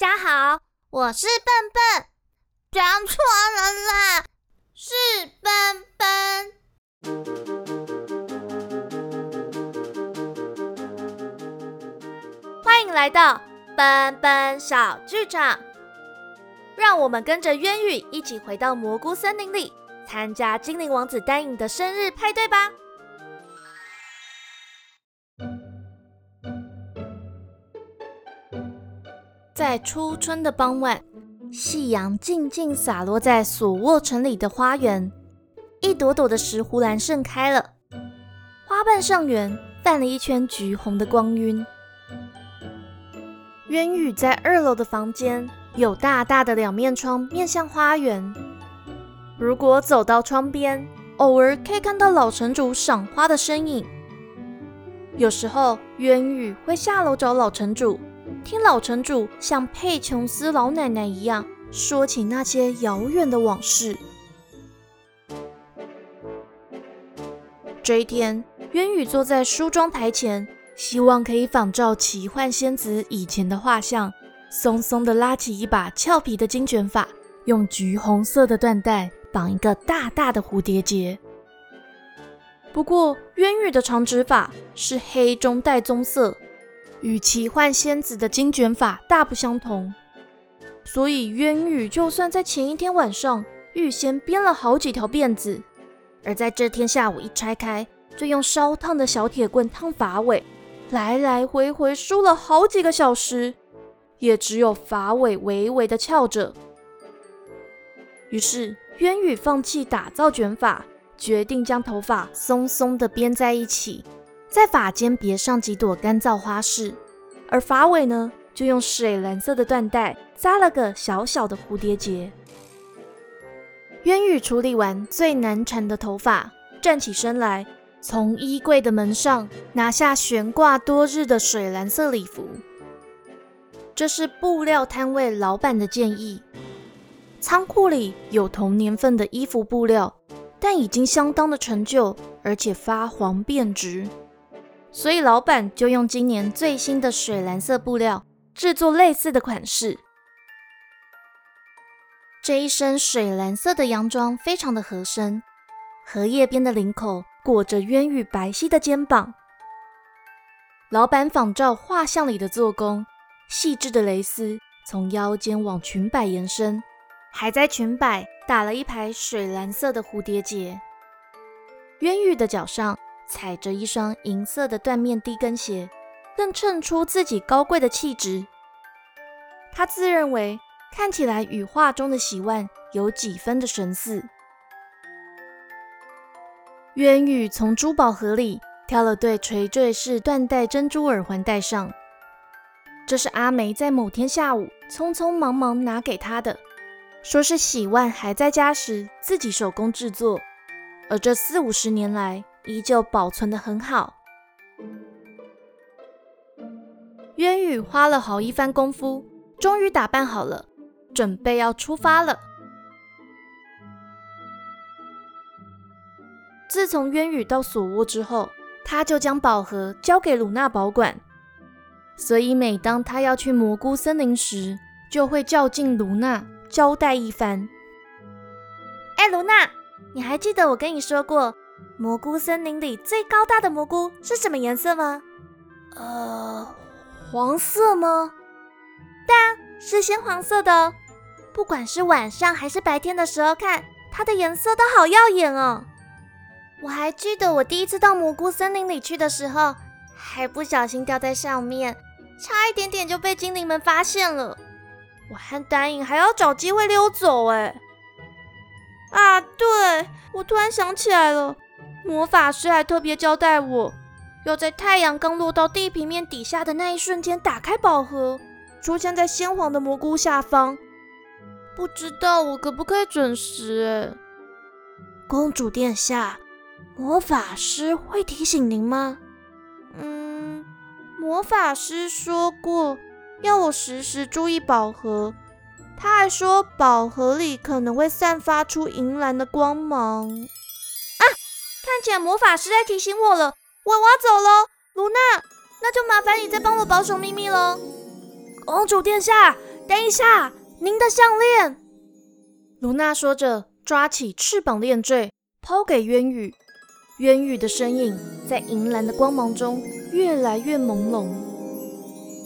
大家好，我是笨笨，讲错了啦，是笨笨。欢迎来到笨笨小剧场，让我们跟着渊羽一起回到蘑菇森林里，参加精灵王子丹影的生日派对吧。在初春的傍晚，夕阳静静洒落在索沃城里的花园，一朵朵的石斛兰盛开了，花瓣上缘泛了一圈橘红的光晕。渊羽在二楼的房间，有大大的两面窗面向花园。如果走到窗边，偶尔可以看到老城主赏花的身影。有时候，渊羽会下楼找老城主。听老城主像佩琼斯老奶奶一样说起那些遥远的往事。这一天，渊羽坐在梳妆台前，希望可以仿照奇幻仙子以前的画像，松松的拉起一把俏皮的金卷发，用橘红色的缎带绑一个大大的蝴蝶结。不过，渊羽的长直发是黑中带棕色。与奇幻仙子的金卷发大不相同，所以渊羽就算在前一天晚上预先编了好几条辫子，而在这天下午一拆开，就用烧烫的小铁棍烫发尾，来来回回梳了好几个小时，也只有发尾微微的翘着。于是渊羽放弃打造卷发，决定将头发松松的编在一起。在发间别上几朵干燥花饰，而发尾呢，就用水蓝色的缎带扎了个小小的蝴蝶结。渊羽处理完最难缠的头发，站起身来，从衣柜的门上拿下悬挂多日的水蓝色礼服。这是布料摊位老板的建议。仓库里有同年份的衣服布料，但已经相当的陈旧，而且发黄变质。所以老板就用今年最新的水蓝色布料制作类似的款式。这一身水蓝色的洋装非常的合身，荷叶边的领口裹着渊羽白皙的肩膀。老板仿照画像里的做工，细致的蕾丝从腰间往裙摆延伸，还在裙摆打了一排水蓝色的蝴蝶结。渊羽的脚上。踩着一双银色的缎面低跟鞋，更衬出自己高贵的气质。他自认为看起来与画中的喜万有几分的神似。渊羽从珠宝盒里挑了对垂坠式缎带珍珠耳环戴上，这是阿梅在某天下午匆匆忙忙拿给他的，说是喜万还在家时自己手工制作，而这四五十年来。依旧保存的很好。渊羽花了好一番功夫，终于打扮好了，准备要出发了。自从渊羽到索沃之后，他就将宝盒交给鲁娜保管，所以每当他要去蘑菇森林时，就会叫进鲁娜交代一番。哎，鲁娜，你还记得我跟你说过？蘑菇森林里最高大的蘑菇是什么颜色吗？呃，黄色吗？对啊，是鲜黄色的。不管是晚上还是白天的时候看，它的颜色都好耀眼哦。我还记得我第一次到蘑菇森林里去的时候，还不小心掉在上面，差一点点就被精灵们发现了。我和丹影还要找机会溜走哎。啊，对，我突然想起来了。魔法师还特别交代我，要在太阳刚落到地平面底下的那一瞬间打开宝盒，出现在鲜黄的蘑菇下方。不知道我可不可以准时？公主殿下，魔法师会提醒您吗？嗯，魔法师说过要我时时注意宝盒，他还说宝盒里可能会散发出银蓝的光芒。看起来魔法师在提醒我了，我我走喽，卢娜，那就麻烦你再帮我保守秘密喽。公主殿下，等一下，您的项链！卢娜说着，抓起翅膀链坠，抛给渊羽。渊羽的身影在银蓝的光芒中越来越朦胧。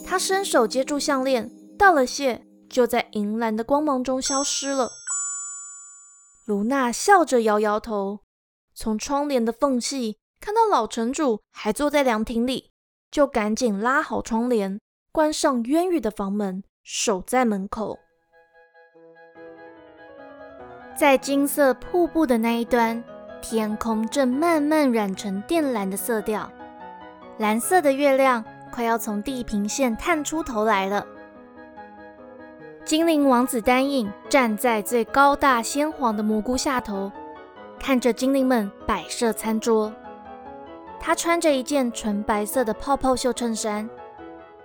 他伸手接住项链，道了谢，就在银蓝的光芒中消失了。卢娜笑着摇摇头，从窗帘的缝隙看到老城主还坐在凉亭里，就赶紧拉好窗帘，关上渊羽的房门。守在门口，在金色瀑布的那一端，天空正慢慢染成靛蓝的色调，蓝色的月亮快要从地平线探出头来了。精灵王子丹影站在最高大鲜黄的蘑菇下头，看着精灵们摆设餐桌。他穿着一件纯白色的泡泡袖衬衫。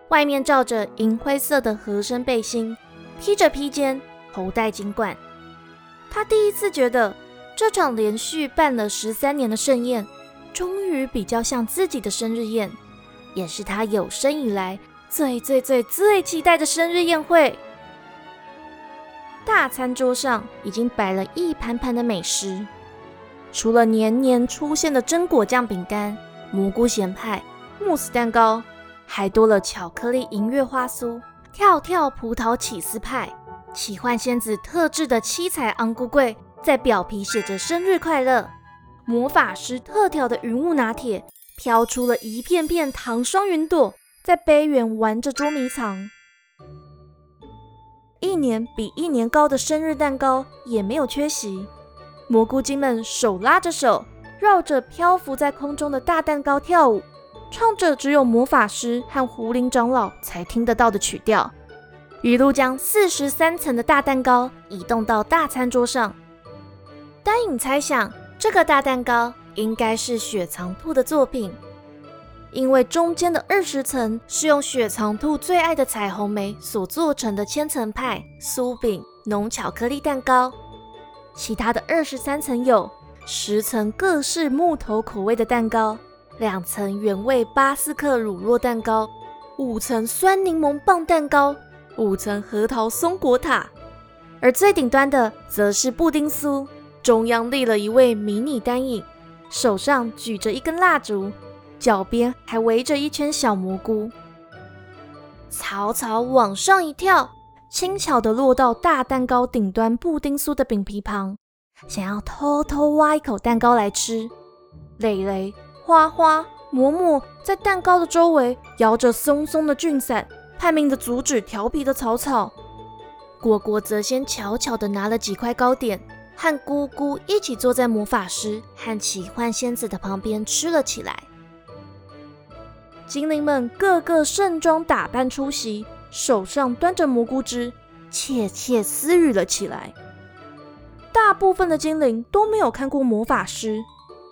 外面罩着银灰色的合身背心，披着披肩，头戴金冠。他第一次觉得这场连续办了十三年的盛宴，终于比较像自己的生日宴，也是他有生以来最最最最期待的生日宴会。大餐桌上已经摆了一盘盘的美食，除了年年出现的榛果酱饼干、蘑菇咸派、慕斯蛋糕。还多了巧克力银月花酥、跳跳葡萄起司派、奇幻仙子特制的七彩昂咕柜，在表皮写着生日快乐。魔法师特调的云雾拿铁，飘出了一片片糖霜云朵，在杯缘玩着捉迷藏。一年比一年高的生日蛋糕也没有缺席。蘑菇精们手拉着手，绕着漂浮在空中的大蛋糕跳舞。唱着只有魔法师和狐灵长老才听得到的曲调，一路将四十三层的大蛋糕移动到大餐桌上。丹影猜想，这个大蛋糕应该是雪藏兔的作品，因为中间的二十层是用雪藏兔最爱的彩虹莓所做成的千层派酥饼浓巧克力蛋糕，其他的二十三层有十层各式木头口味的蛋糕。两层原味巴斯克乳酪蛋糕，五层酸柠檬棒蛋糕，五层核桃松果塔，而最顶端的则是布丁酥。中央立了一位迷你单影，手上举着一根蜡烛，脚边还围着一圈小蘑菇。草草往上一跳，轻巧地落到大蛋糕顶端布丁酥的饼皮旁，想要偷偷挖一口蛋糕来吃。蕾蕾。花花、嬷嬷在蛋糕的周围摇着松松的菌伞，拼命的阻止调皮的草草。果果则先悄悄地拿了几块糕点，和姑姑一起坐在魔法师和奇幻仙子的旁边吃了起来。精灵们个个盛装打扮出席，手上端着蘑菇汁，窃窃私语了起来。大部分的精灵都没有看过魔法师。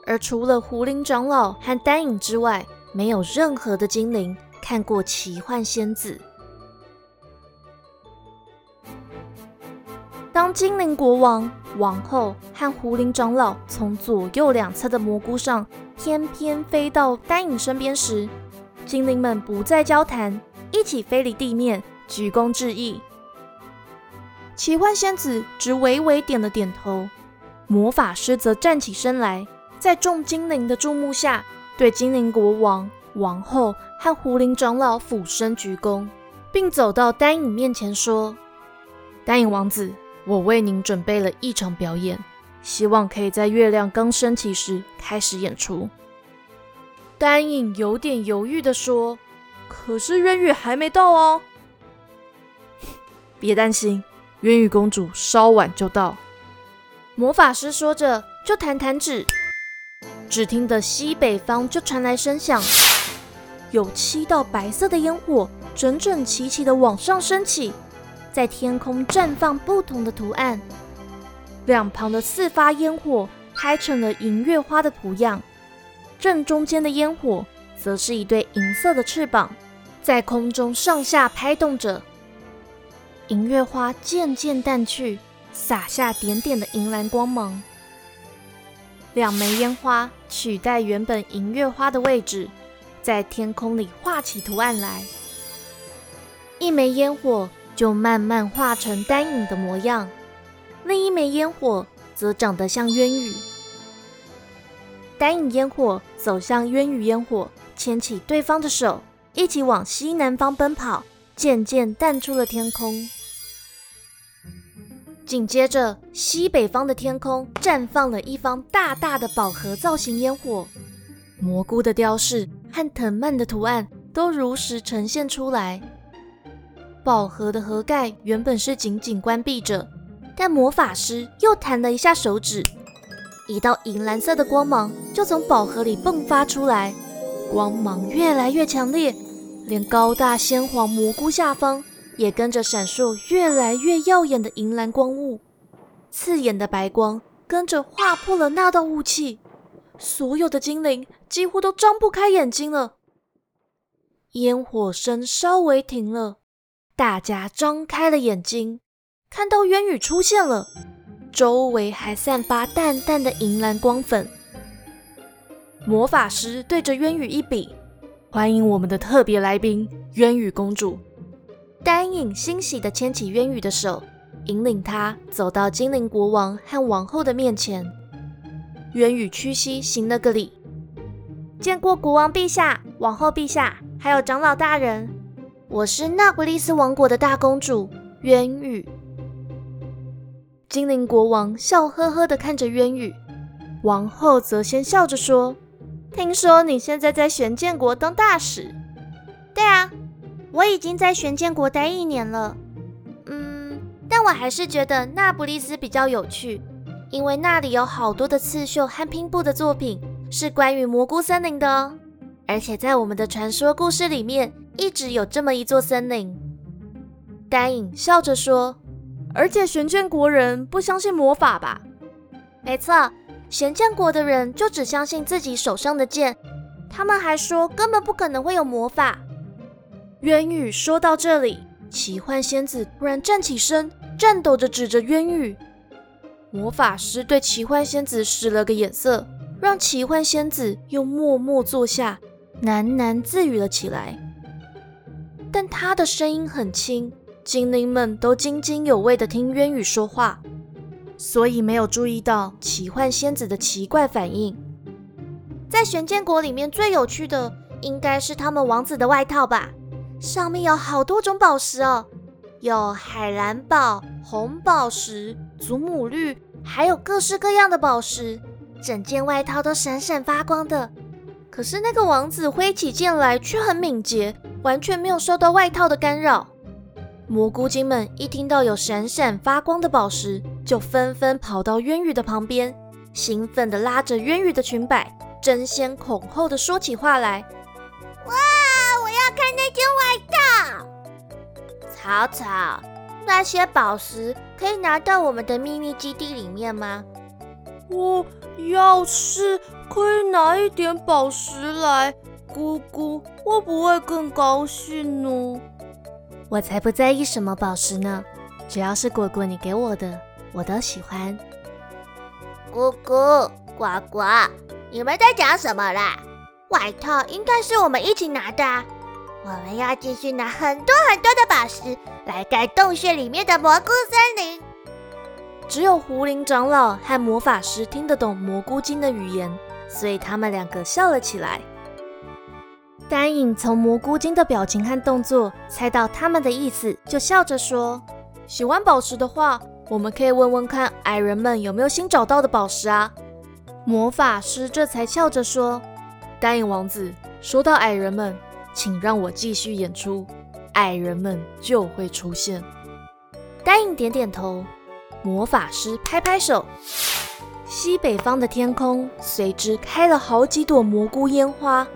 而除了狐灵长老和丹影之外，没有任何的精灵看过奇幻仙子。当精灵国王、王后和狐灵长老从左右两侧的蘑菇上翩翩飞到丹影身边时，精灵们不再交谈，一起飞离地面，鞠躬致意。奇幻仙子只微微点了点头，魔法师则站起身来。在众精灵的注目下，对精灵国王、王后和狐灵长老俯身鞠躬，并走到丹影面前说：“丹影王子，我为您准备了一场表演，希望可以在月亮刚升起时开始演出。”丹影有点犹豫地说：“可是渊羽还没到哦。”别担心，渊羽公主稍晚就到。魔法师说着，就弹弹指。只听得西北方就传来声响，有七道白色的烟火整整齐齐的往上升起，在天空绽放不同的图案。两旁的四发烟火开成了银月花的图样，正中间的烟火则是一对银色的翅膀，在空中上下拍动着。银月花渐渐淡去，洒下点点的银蓝光芒。两枚烟花取代原本银月花的位置，在天空里画起图案来。一枚烟火就慢慢化成丹影的模样。另一枚烟火则长得像渊羽。丹影烟火走向渊羽烟火，牵起对方的手，一起往西南方奔跑，渐渐淡出了天空。紧接着，西北方的天空绽放了一方大大的宝盒造型烟火，蘑菇的雕饰和藤蔓的图案都如实呈现出来。宝盒的盒盖原本是紧紧关闭着，但魔法师又弹了一下手指，一道银蓝色的光芒就从宝盒里迸发出来，光芒越来越强烈，连高大鲜黄蘑菇下方。也跟着闪烁越来越耀眼的银蓝光雾，刺眼的白光跟着划破了那道雾气，所有的精灵几乎都张不开眼睛了。烟火声稍微停了，大家张开了眼睛，看到渊羽出现了，周围还散发淡淡的银蓝光粉。魔法师对着渊羽一比，欢迎我们的特别来宾渊羽公主。丹影欣喜地牵起渊羽的手，引领他走到精灵国王和王后的面前。渊羽屈膝行了个礼，见过国王陛下、王后陛下，还有长老大人。我是那不利斯王国的大公主渊羽。精灵国王笑呵呵地看着渊羽，王后则先笑着说：“听说你现在在玄剑国当大使？对啊。”我已经在玄剑国待一年了，嗯，但我还是觉得那不利斯比较有趣，因为那里有好多的刺绣和拼布的作品，是关于蘑菇森林的哦。而且在我们的传说故事里面，一直有这么一座森林。丹影笑着说：“而且玄剑国人不相信魔法吧？”“没错，玄剑国的人就只相信自己手上的剑，他们还说根本不可能会有魔法。”渊羽说到这里，奇幻仙子突然站起身，颤抖着指着渊羽。魔法师对奇幻仙子使了个眼色，让奇幻仙子又默默坐下，喃喃自语了起来。但他的声音很轻，精灵们都津津有味地听渊羽说话，所以没有注意到奇幻仙子的奇怪反应。在玄剑国里面最有趣的，应该是他们王子的外套吧。上面有好多种宝石哦，有海蓝宝、红宝石、祖母绿，还有各式各样的宝石，整件外套都闪闪发光的。可是那个王子挥起剑来却很敏捷，完全没有受到外套的干扰。蘑菇精们一听到有闪闪发光的宝石，就纷纷跑到渊羽的旁边，兴奋地拉着渊羽的裙摆，争先恐后地说起话来。哇！我要看那件外套。草草，那些宝石可以拿到我们的秘密基地里面吗？我要是可以拿一点宝石来，姑姑会不会更高兴呢？我才不在意什么宝石呢，只要是果果你给我的，我都喜欢。姑姑，呱呱，你们在讲什么啦？外套应该是我们一起拿的，我们要继续拿很多很多的宝石来盖洞穴里面的蘑菇森林。只有狐灵长老和魔法师听得懂蘑菇精的语言，所以他们两个笑了起来。丹影从蘑菇精的表情和动作猜到他们的意思，就笑着说：“喜欢宝石的话，我们可以问问看矮人们有没有新找到的宝石啊。”魔法师这才笑着说。丹影王子说到：“矮人们，请让我继续演出，矮人们就会出现。”丹影点点头，魔法师拍拍手，西北方的天空随之开了好几朵蘑菇烟花，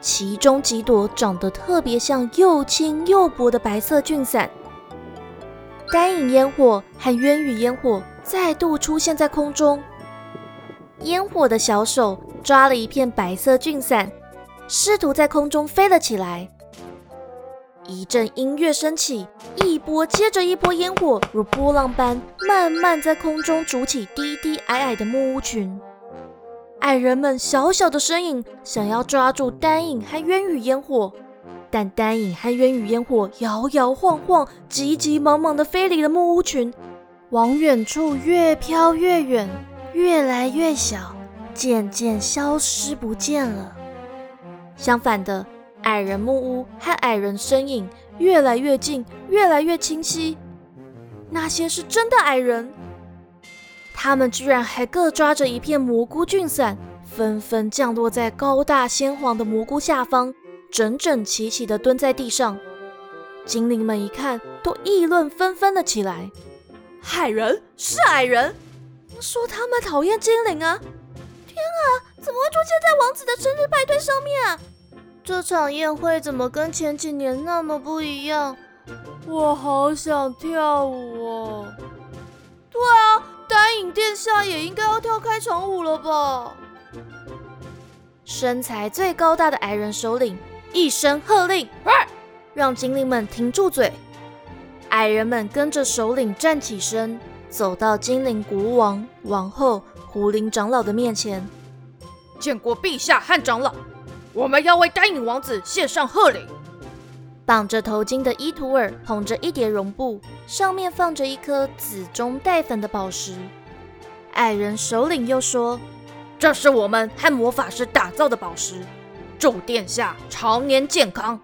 其中几朵长得特别像又轻又薄的白色菌伞。丹影烟火和渊羽烟火再度出现在空中，烟火的小手。抓了一片白色菌伞，试图在空中飞了起来。一阵音乐升起，一波接着一波烟火如波浪般慢慢在空中筑起低低矮矮的木屋群。矮人们小小的身影想要抓住丹影和渊羽烟火，但丹影和渊羽烟火摇摇晃晃、急急忙忙地飞离了木屋群，往远处越飘越远，越来越小，渐渐消失不见了。相反的，矮人木屋和矮人身影越来越近，越来越清晰。那些是真的矮人，他们居然还各抓着一片蘑菇菌伞，纷纷降落在高大鲜黄的蘑菇下方。整整齐齐地蹲在地上，精灵们一看，都议论纷纷了起来。矮人是矮人，说他们讨厌精灵啊！天啊，怎么会出现在王子的生日派对上面啊？这场宴会怎么跟前几年那么不一样？我好想跳舞哦！对啊，影殿下也应该要跳开场舞了吧？身材最高大的矮人首领。一声喝令，让精灵们停住嘴。矮人们跟着首领站起身，走到精灵国王、王后、狐灵长老的面前。见过陛下和长老，我们要为丹影王子献上贺礼。绑着头巾的伊图尔捧着一叠绒布，上面放着一颗紫中带粉的宝石。矮人首领又说：“这是我们和魔法师打造的宝石。”祝殿下常年健康。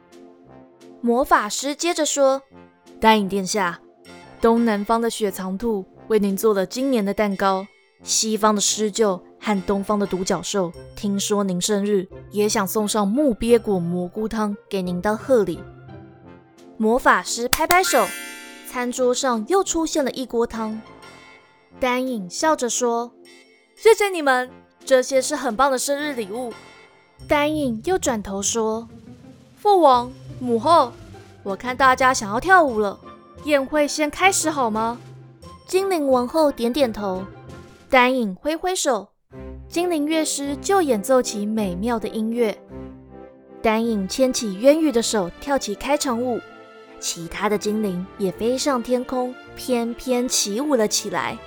魔法师接着说：“答应殿下，东南方的雪藏兔为您做了今年的蛋糕，西方的狮鹫和东方的独角兽听说您生日，也想送上木鳖果蘑菇汤给您当贺礼。”魔法师拍拍手，餐桌上又出现了一锅汤。丹影笑着说：“谢谢你们，这些是很棒的生日礼物。”丹影又转头说：“父王、母后，我看大家想要跳舞了，宴会先开始好吗？”精灵王后点点头，丹影挥挥手，精灵乐师就演奏起美妙的音乐。丹影牵起渊羽的手，跳起开场舞，其他的精灵也飞上天空，翩翩起舞了起来。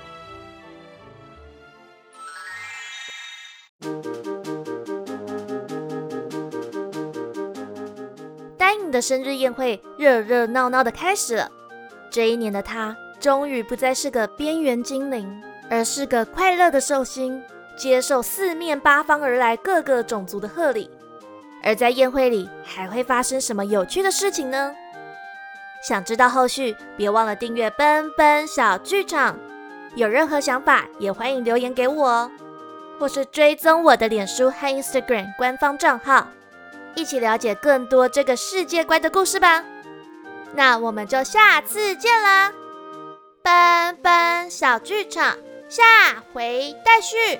的生日宴会热热闹闹的开始了。这一年的他终于不再是个边缘精灵，而是个快乐的寿星，接受四面八方而来各个种族的贺礼。而在宴会里还会发生什么有趣的事情呢？想知道后续，别忘了订阅奔奔小剧场。有任何想法，也欢迎留言给我哦，或是追踪我的脸书和 Instagram 官方账号。一起了解更多这个世界观的故事吧。那我们就下次见啦！奔奔小剧场，下回待续。